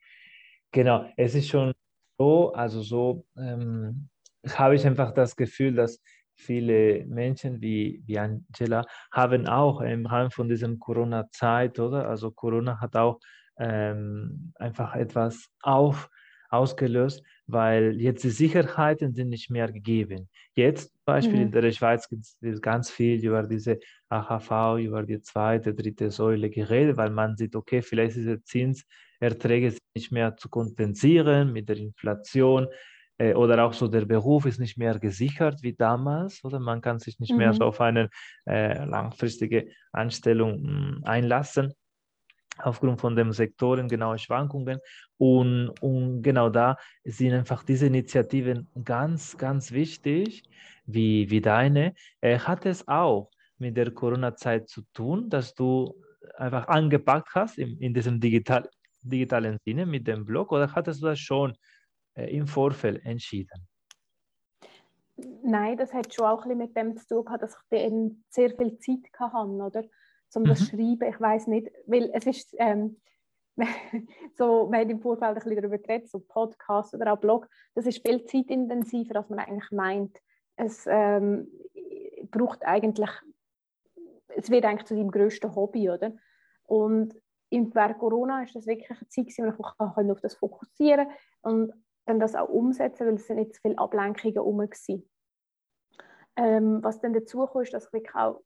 genau. Es ist schon so, also so, ähm, habe ich einfach das Gefühl, dass viele Menschen wie, wie Angela haben auch im Rahmen von dieser Corona-Zeit, oder? Also Corona hat auch ähm, einfach etwas auf, ausgelöst, weil jetzt die Sicherheiten sind nicht mehr gegeben. Jetzt zum Beispiel mhm. in der Schweiz gibt es ganz viel über diese AHV, über die zweite, dritte Säule geredet, weil man sieht, okay, vielleicht ist der Zins Erträge sind nicht mehr zu kompensieren mit der Inflation oder auch so der Beruf ist nicht mehr gesichert wie damals oder man kann sich nicht mhm. mehr so auf eine äh, langfristige Anstellung mh, hm, einlassen aufgrund von den Sektoren genaue Schwankungen. Und, und genau da sind einfach diese Initiativen ganz, ganz wichtig, wie, wie deine. Äh, hat es auch mit der Corona-Zeit zu tun, dass du einfach angepackt hast in, in diesem digital, digitalen Sinne mit dem Blog oder hattest du das schon äh, im Vorfeld entschieden? Nein, das hat schon auch ein bisschen mit dem zu tun gehabt, dass ich dann sehr viel Zeit hatte, oder? um das mhm. schreiben. Ich weiß nicht, weil es ist ähm, so, wir haben im Vorfeld ein bisschen darüber geredet, so Podcast oder auch Blog, das ist viel zeitintensiver, als man eigentlich meint. Es ähm, braucht eigentlich, es wird eigentlich zu deinem grössten Hobby, oder? Und während Corona ist das wirklich eine Zeit, wo ich auf das fokussieren und dann das auch umsetzen, weil es sind nicht so viele Ablenkungen herum waren. Ähm, was dann dazu kam, ist, dass ich wirklich auch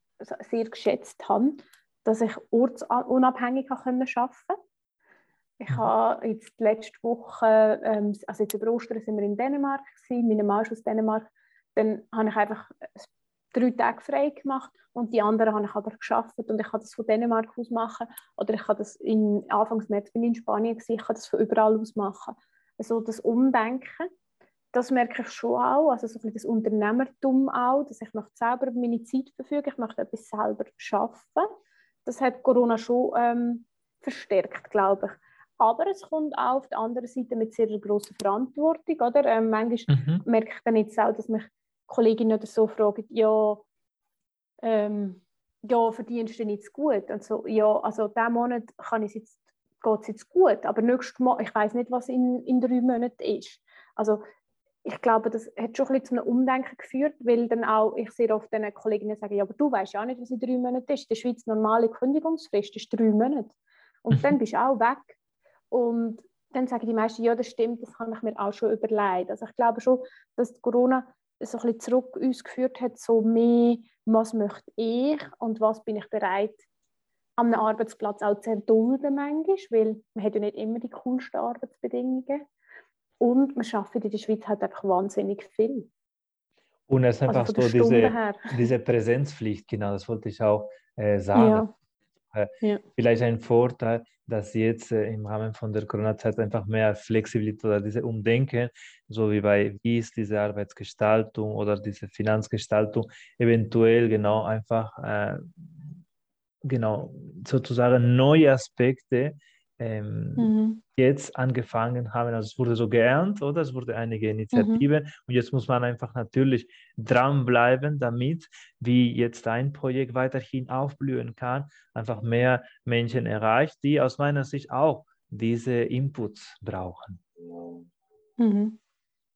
sehr geschätzt habe, dass ich ortsunabhängig arbeiten konnte. Ich mhm. habe jetzt letzte Woche, ähm, also jetzt über Ostern sind wir in Dänemark gewesen, meine Mann ist aus Dänemark, dann habe ich einfach drei Tage frei gemacht und die anderen habe ich aber geschafft und ich kann das von Dänemark aus machen oder ich kann das in Anfangs März bin ich in Spanien gewesen, ich kann das von überall aus machen. Also das Umdenken das merke ich schon auch, also so ein das Unternehmertum auch, dass ich möchte selber über meine Zeit verfügen, ich möchte etwas selber schaffen. Das hat Corona schon ähm, verstärkt, glaube ich. Aber es kommt auch auf der anderen Seite mit sehr großer Verantwortung, oder? Ähm, manchmal mhm. merke ich dann jetzt auch, dass mich Kolleginnen oder so fragen, ja, ähm, ja, verdienst du nicht gut? Und so, ja, also diesen Monat kann ich jetzt, geht es jetzt gut, aber nächsten Monat, ich weiß nicht, was in, in drei Monaten ist. Also ich glaube, das hat schon ein bisschen zu einem Umdenken geführt, weil dann auch, ich sehr oft den Kolleginnen sage, ja, aber du weißt ja auch nicht, was in drei Monaten ist. In der Schweiz normale Kündigungsfrist ist drei Monate. Und mhm. dann bist du auch weg. Und dann sagen die meisten, ja, das stimmt, das kann ich mir auch schon überlegen. Also ich glaube schon, dass Corona so ein bisschen zurück uns geführt hat, so mehr, was möchte ich und was bin ich bereit, einem Arbeitsplatz auch zu erdulden manchmal, weil man hat ja nicht immer die coolsten Arbeitsbedingungen. Und wir arbeiten in der Schweiz halt einfach wahnsinnig viel. Und es ist einfach also so diese, diese Präsenzpflicht, genau, das wollte ich auch äh, sagen. Ja. Äh, ja. Vielleicht ein Vorteil, dass jetzt äh, im Rahmen von der Corona-Zeit einfach mehr Flexibilität oder diese Umdenken, so wie bei wie ist diese Arbeitsgestaltung oder diese Finanzgestaltung, eventuell genau einfach äh, genau sozusagen neue Aspekte ähm, mhm. jetzt angefangen haben. Also es wurde so geernt, oder? Es wurde einige Initiativen mhm. und jetzt muss man einfach natürlich dranbleiben, damit, wie jetzt ein Projekt weiterhin aufblühen kann, einfach mehr Menschen erreicht, die aus meiner Sicht auch diese Inputs brauchen. Mhm.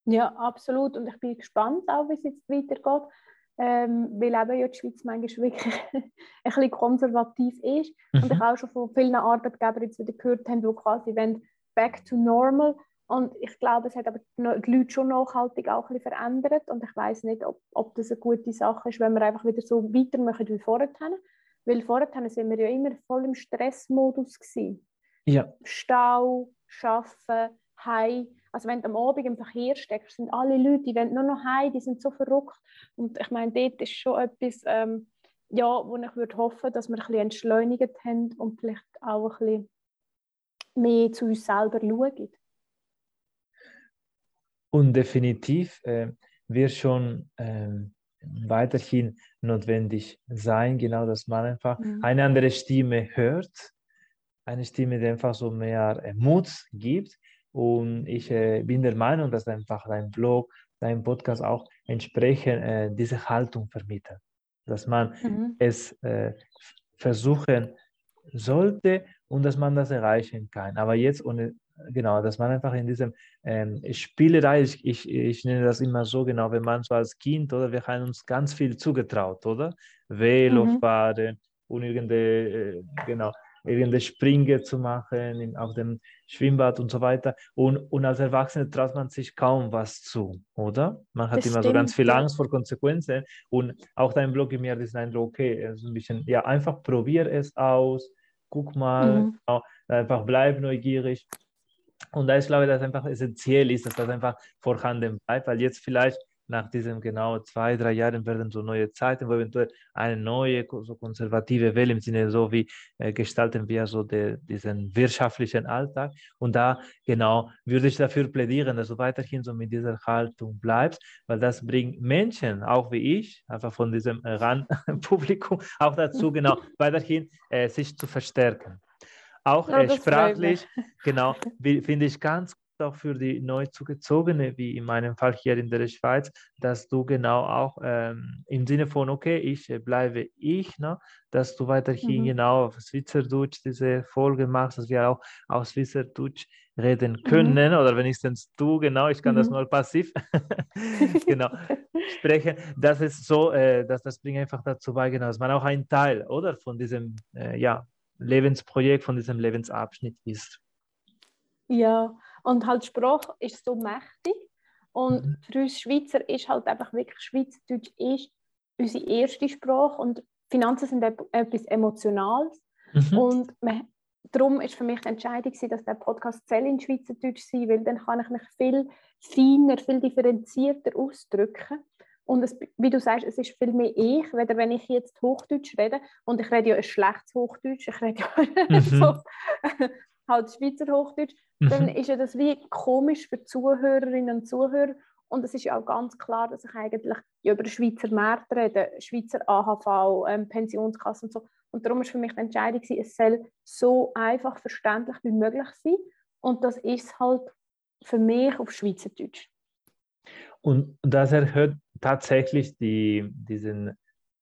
Ja, absolut. Und ich bin gespannt, auch wie es jetzt weitergeht ähm, weil eben ja die Schweiz manchmal wirklich ein bisschen konservativ ist. Mhm. Und ich auch schon von vielen Arbeitgebern jetzt wieder gehört habe, die quasi wollen back to normal. Und ich glaube, es hat aber die Leute schon nachhaltig auch ein bisschen verändert. Und ich weiß nicht, ob, ob das eine gute Sache ist, wenn wir einfach wieder so weitermachen wie vorher. Weil vorher sind wir ja immer voll im Stressmodus. Gewesen. Ja. Stau, Arbeiten, Heim. Also wenn du am Abend im Verkehr steckst, sind alle Leute, die wollen nur noch heim, die sind so verrückt. Und ich meine, dort ist schon etwas, ähm, ja, wo ich würde hoffen, dass wir ein bisschen entschleunigt haben und vielleicht auch ein bisschen mehr zu uns selber schauen. Und definitiv äh, wird schon äh, weiterhin notwendig sein, genau, dass man einfach mhm. eine andere Stimme hört, eine Stimme, die einfach so mehr äh, Mut gibt, und ich äh, bin der Meinung, dass einfach dein Blog, dein Podcast auch entsprechend äh, diese Haltung vermittelt. Dass man mhm. es äh, versuchen sollte und dass man das erreichen kann. Aber jetzt ohne, genau, dass man einfach in diesem ähm, Spielerei, ich, ich, ich, nenne das immer so genau, wenn man so als Kind, oder wir haben uns ganz viel zugetraut, oder? Velo mhm. und irgendeine, äh, genau, irgendeine Springe zu machen in, auf dem Schwimmbad und so weiter. Und, und als Erwachsene traut man sich kaum was zu, oder? Man hat das immer stimmt, so ganz viel Angst vor Konsequenzen. Und auch dein Blog gibt mir diesen Eindruck, okay, also ein bisschen, ja, einfach probier es aus, guck mal, mhm. genau, einfach bleib neugierig. Und da ist, glaube ich, dass einfach essentiell ist, dass das einfach vorhanden bleibt, weil jetzt vielleicht nach diesen genau zwei, drei Jahren werden so neue Zeiten, wo eventuell eine neue, so konservative Welle im Sinne so wie äh, gestalten wir so de, diesen wirtschaftlichen Alltag. Und da genau würde ich dafür plädieren, dass du weiterhin so mit dieser Haltung bleibst, weil das bringt Menschen, auch wie ich, einfach von diesem äh, RAN-Publikum, auch dazu, genau, weiterhin äh, sich zu verstärken. Auch ja, äh, sprachlich, genau, finde ich ganz auch für die neu zugezogene, wie in meinem Fall hier in der Schweiz, dass du genau auch ähm, im Sinne von, okay, ich äh, bleibe ich, ne, dass du weiterhin mhm. genau auf Schweizerdeutsch diese Folge machst, dass wir auch auf Schweizerdeutsch reden mhm. können mhm. oder wenigstens du, genau, ich kann mhm. das nur passiv genau sprechen. Das ist so, äh, dass das bringt einfach dazu bei, genau, dass man auch ein Teil, oder, von diesem, äh, ja, Lebensprojekt, von diesem Lebensabschnitt ist. Ja, und halt Sprache ist so mächtig. Und mhm. für uns Schweizer ist halt einfach wirklich Schweizerdeutsch ist unsere erste Sprache und Finanzen sind etwas Emotionales. Mhm. Und man, darum ist für mich die Entscheidung, dass der Podcast in Schweizerdeutsch sein weil dann kann ich mich viel feiner, viel differenzierter ausdrücken. Und es, wie du sagst, es ist viel mehr ich, weder wenn ich jetzt Hochdeutsch rede. Und ich rede ja ein schlechtes Hochdeutsch, ich rede ja mhm. so halt Schweizer Hochdeutsch, mhm. dann ist ja das wie komisch für Zuhörerinnen und Zuhörer. Und es ist ja auch ganz klar, dass ich eigentlich über den Schweizer Markt rede, Schweizer AHV, ähm, Pensionskasse und so. Und darum ist für mich die Entscheidung, es soll so einfach verständlich wie möglich sein. Und das ist halt für mich auf Schweizerdeutsch. Und das erhöht tatsächlich die, diesen,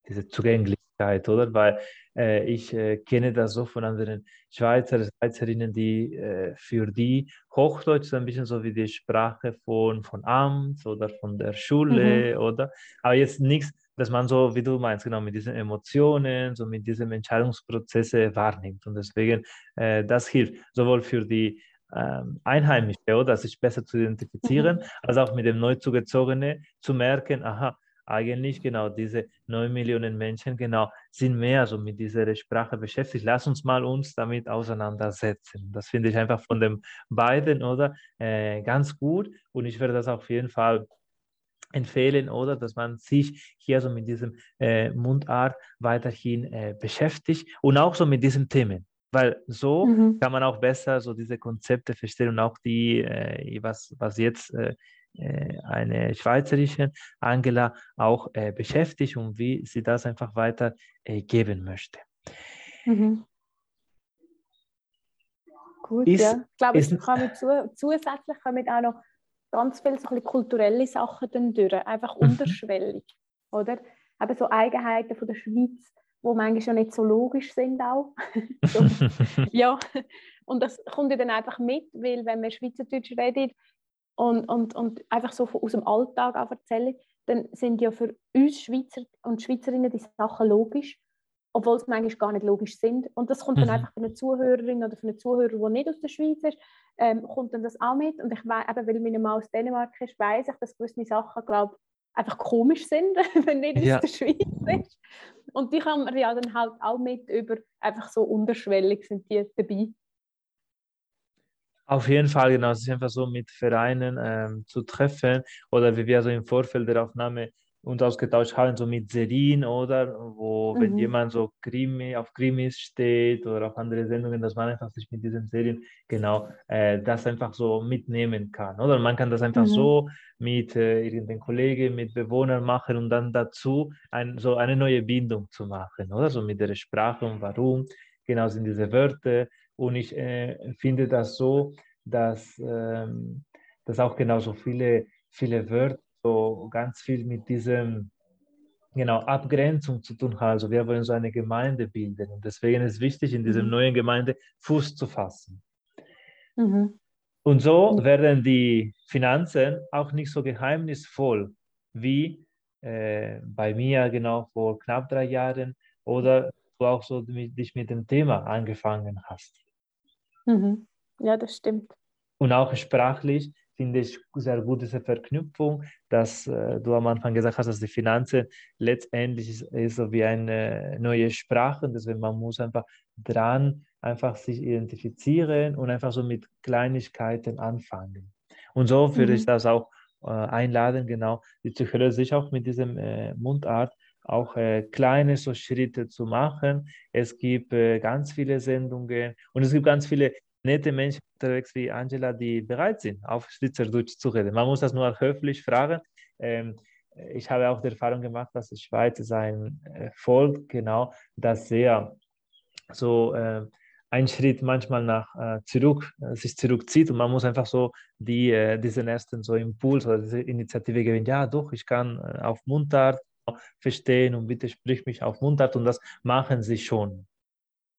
diese Zugänglichkeit oder? Weil ich äh, kenne das so von anderen Schweizer, Schweizerinnen, die äh, für die Hochdeutsch so ein bisschen so wie die Sprache von, von Amt oder von der Schule, mhm. oder? Aber jetzt nichts, dass man so, wie du meinst, genau mit diesen Emotionen, so mit diesen Entscheidungsprozesse wahrnimmt. Und deswegen, äh, das hilft sowohl für die ähm, Einheimische, oder sich besser zu identifizieren, mhm. als auch mit dem Neuzugezogenen zu merken, aha, eigentlich genau diese 9 Millionen Menschen genau sind mehr so mit dieser Sprache beschäftigt. Lass uns mal uns damit auseinandersetzen. Das finde ich einfach von den beiden oder äh, ganz gut und ich werde das auf jeden Fall empfehlen oder dass man sich hier so mit diesem äh, Mundart weiterhin äh, beschäftigt und auch so mit diesen Themen. Weil so mhm. kann man auch besser so diese Konzepte verstehen und auch die, äh, was, was jetzt äh, eine Schweizerische, Angela, auch äh, beschäftigt und wie sie das einfach weiter äh, geben möchte. Mhm. Gut, ist, ja. Ich glaube, ist, kann zu, zusätzlich kommen auch noch ganz viele so kulturelle Sachen dann durch, einfach mhm. unterschwellig, oder? Eben so Eigenheiten von der Schweiz, die manchmal schon nicht so logisch sind auch. so, ja, und das kommt ja dann einfach mit, weil wenn man Schweizerdeutsch redet, und, und, und einfach so aus dem Alltag erzählen, dann sind ja für uns Schweizer und Schweizerinnen die Sachen logisch, obwohl sie manchmal gar nicht logisch sind. Und das kommt mhm. dann einfach für eine Zuhörerin oder für einen Zuhörer, der nicht aus der Schweiz ist, ähm, kommt dann das auch mit. Und ich weiß, eben, weil meine Mann aus Dänemark ist, weiß ich, dass gewisse Sachen, glaube einfach komisch sind, wenn nicht ja. aus der Schweiz ist. Und die kann man ja dann halt auch mit über, einfach so unterschwellig sind die dabei. Auf jeden Fall, genau. Es ist einfach so mit Vereinen ähm, zu treffen oder wie wir so im Vorfeld der Aufnahme uns ausgetauscht haben, so mit Serien oder wo, mhm. wenn jemand so Krimi, auf Krimis steht oder auf andere Sendungen, dass man einfach sich mit diesen Serien genau äh, das einfach so mitnehmen kann. Oder man kann das einfach mhm. so mit äh, irgendeinen Kollegen, mit Bewohnern machen und dann dazu ein, so eine neue Bindung zu machen, oder so mit der Sprache und warum genau sind diese Wörter und ich äh, finde das so, dass, ähm, dass auch genauso viele, viele Wörter so ganz viel mit diesem genau, Abgrenzung zu tun haben. Also wir wollen so eine Gemeinde bilden. Und deswegen ist es wichtig, in dieser mhm. neuen Gemeinde Fuß zu fassen. Mhm. Und so werden die Finanzen auch nicht so geheimnisvoll wie äh, bei mir genau vor knapp drei Jahren oder du auch so dich mit dem Thema angefangen hast. Mhm. Ja, das stimmt. Und auch sprachlich finde ich sehr gut diese Verknüpfung, dass äh, du am Anfang gesagt hast, dass die Finanzen letztendlich ist, ist so wie eine neue Sprache und deswegen man muss einfach dran einfach sich identifizieren und einfach so mit Kleinigkeiten anfangen. Und so würde mhm. ich das auch äh, einladen, genau, die Psychologen sich auch mit diesem äh, Mundart auch äh, kleine so Schritte zu machen. Es gibt äh, ganz viele Sendungen und es gibt ganz viele nette Menschen unterwegs wie Angela, die bereit sind, auf Schweizerdeutsch zu reden. Man muss das nur höflich fragen. Ähm, ich habe auch die Erfahrung gemacht, dass die Schweiz ist ein äh, Volk, genau, das sehr so äh, einen Schritt manchmal nach äh, zurück, äh, sich zurückzieht und man muss einfach so die, äh, diesen ersten so Impuls oder diese Initiative gewinnen. Ja, doch, ich kann äh, auf Mundart verstehen und bitte sprich mich auf Mundart und das machen sie schon.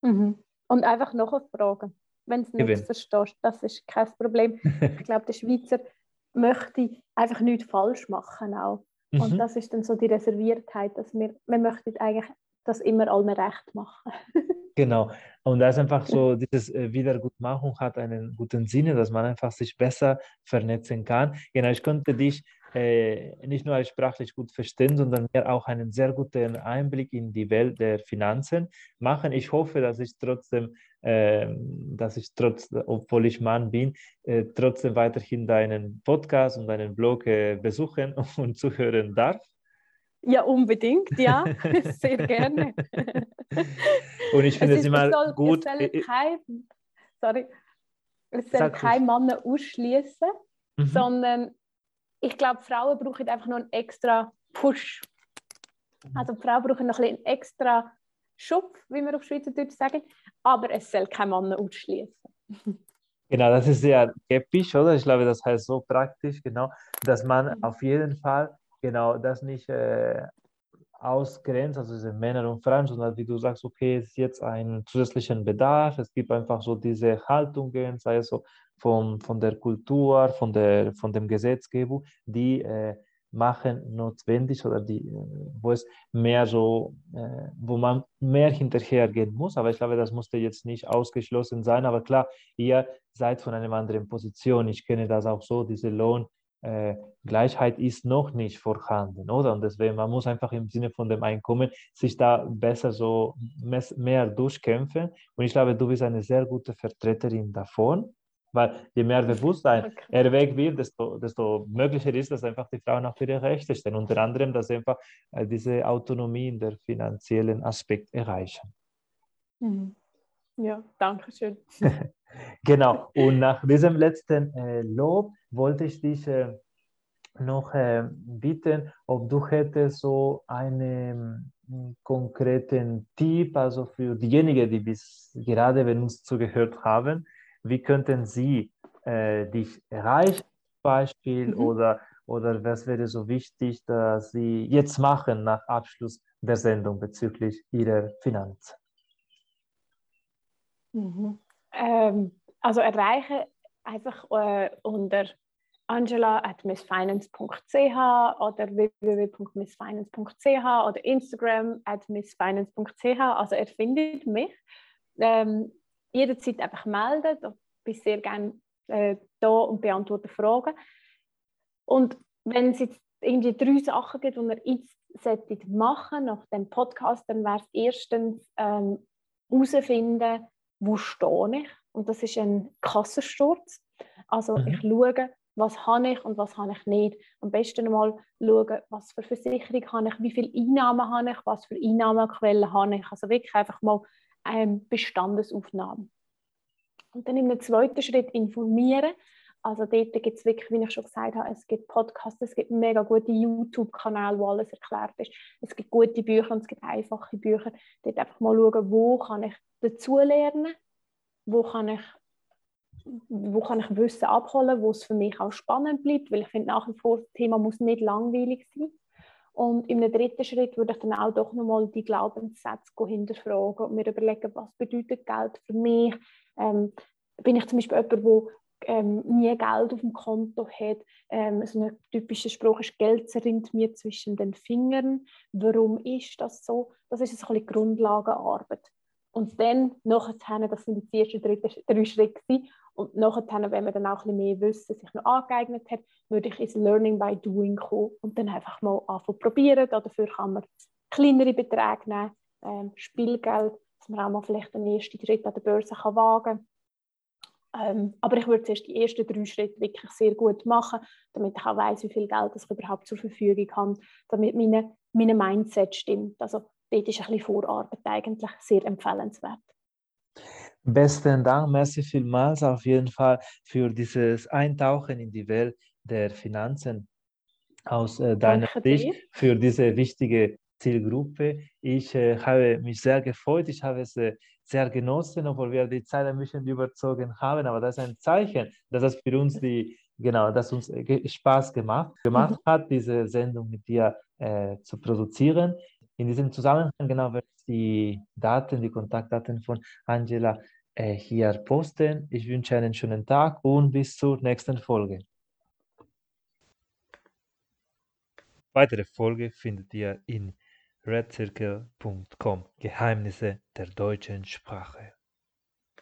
Mhm. Und einfach noch eine Frage, wenn du nicht verstehst, das ist kein Problem. ich glaube, der Schweizer möchte einfach nichts falsch machen auch. Mhm. Und das ist dann so die Reserviertheit, dass wir, wir möchten eigentlich das immer allen recht machen. genau. Und das ist einfach so, dieses äh, Wiedergutmachung hat einen guten Sinne, dass man einfach sich besser vernetzen kann. Genau, ich konnte dich nicht nur sprachlich gut verstehen, sondern mir auch einen sehr guten Einblick in die Welt der Finanzen machen. Ich hoffe, dass ich trotzdem, äh, dass ich trotz, obwohl ich Mann bin, äh, trotzdem weiterhin deinen Podcast und deinen Blog äh, besuchen und zuhören darf. Ja, unbedingt, ja, sehr gerne. und ich finde es, es immer soll, gut. Es soll äh, kein, sorry, es soll kein Mann ausschließen, mhm. sondern ich glaube, Frauen brauchen einfach noch einen extra Push. Mhm. Also Frauen brauchen noch ein einen extra Schub, wie wir auf Schweizerdeutsch sagen, aber es soll kein Mann ausschließen. Genau, das ist sehr skeptisch, oder? Ich glaube, das heißt so praktisch, genau, dass man mhm. auf jeden Fall genau das nicht äh, ausgrenzt, also diese Männer und Frauen, sondern wie du sagst, okay, es ist jetzt ein zusätzlichen Bedarf, es gibt einfach so diese Haltungen, sei es so von, von der Kultur, von, der, von dem Gesetzgebung, die äh, machen notwendig oder die, äh, wo es mehr so, äh, wo man mehr hinterhergehen muss. Aber ich glaube, das musste jetzt nicht ausgeschlossen sein. Aber klar, ihr seid von einer anderen Position. Ich kenne das auch so, diese Lohngleichheit äh, ist noch nicht vorhanden, oder? Und deswegen, man muss einfach im Sinne von dem Einkommen sich da besser so mehr durchkämpfen. Und ich glaube, du bist eine sehr gute Vertreterin davon. Weil je mehr Bewusstsein okay. erweckt wird, desto, desto möglicher ist, dass einfach die Frauen auch für ihre Rechte stehen. Unter anderem, dass sie einfach äh, diese Autonomie in der finanziellen Aspekt erreichen. Mhm. Ja, danke schön. genau. Und nach diesem letzten äh, Lob wollte ich dich äh, noch äh, bitten, ob du hättest so einen hm, konkreten Tipp, also für diejenigen, die bis gerade wenn uns zugehört haben, wie könnten Sie äh, dich erreichen, Beispiel, mhm. oder, oder was wäre so wichtig, dass Sie jetzt machen nach Abschluss der Sendung bezüglich Ihrer Finanzen? Mhm. Ähm, also erreichen einfach äh, unter angela at missfinance.ch oder www.missfinance.ch oder Instagram at missfinance.ch. Also er findet mich. Ähm, jederzeit einfach melden. Ich bin sehr gerne äh, da und beantworte Fragen. Und wenn es jetzt irgendwie drei Sachen gibt, die ihr jetzt machen nach dem Podcast, dann wäre es erstens ähm, herausfinden, wo stehe ich. Und das ist ein Kassensturz. Also mhm. ich schaue, was habe ich und was habe ich nicht. Am besten mal schauen, was für Versicherung habe ich, wie viele Einnahmen habe ich, was für Einnahmequellen habe ich. Also wirklich einfach mal ähm, Bestandesaufnahme. Und dann im zweiten Schritt informieren. Also dort gibt es wirklich, wie ich schon gesagt habe, es gibt Podcasts, es gibt mega gute YouTube-Kanäle, wo alles erklärt ist. Es gibt gute Bücher und es gibt einfache Bücher. Dort einfach mal schauen, wo kann ich dazulernen, wo kann ich wo kann ich Wissen abholen, wo es für mich auch spannend bleibt, weil ich finde nach wie vor, das Thema muss nicht langweilig sein. Und im dritten Schritt würde ich dann auch doch nochmal die Glaubenssätze hinterfragen und mir überlegen, was bedeutet Geld für mich? Ähm, bin ich zum Beispiel jemand, der ähm, nie Geld auf dem Konto hat? Ähm, so ein typischer Spruch ist, Geld zerrinnt mir zwischen den Fingern. Warum ist das so? Das ist ein bisschen Grundlagenarbeit. Und dann, nachher, das sind die ersten drei, drei Schritte, und nachher, wenn man dann auch ein bisschen mehr Wissen sich noch angeeignet hat, würde ich ins Learning by Doing kommen und dann einfach mal anfangen probieren. Dafür kann man kleinere Beträge nehmen, ähm, Spielgeld dass man auch mal vielleicht einen ersten Schritt an der Börse kann wagen kann. Ähm, aber ich würde zuerst die ersten drei Schritte wirklich sehr gut machen, damit ich auch weiß, wie viel Geld ich überhaupt zur Verfügung habe, damit meine, meine Mindset stimmt. Also dort ist ein bisschen Vorarbeit eigentlich sehr empfehlenswert. Besten Dank, merci vielmals auf jeden Fall für dieses Eintauchen in die Welt der Finanzen aus äh, deiner Sicht, für diese wichtige Zielgruppe. Ich äh, habe mich sehr gefreut, ich habe es äh, sehr genossen, obwohl wir die Zeit ein bisschen überzogen haben, aber das ist ein Zeichen, dass das für uns die, genau, dass uns äh, Spaß gemacht, gemacht mhm. hat, diese Sendung mit dir äh, zu produzieren. In diesem Zusammenhang, genau, werde ich die Daten, die Kontaktdaten von Angela äh, hier posten. Ich wünsche einen schönen Tag und bis zur nächsten Folge. Weitere Folge findet ihr in redcircle.com Geheimnisse der deutschen Sprache.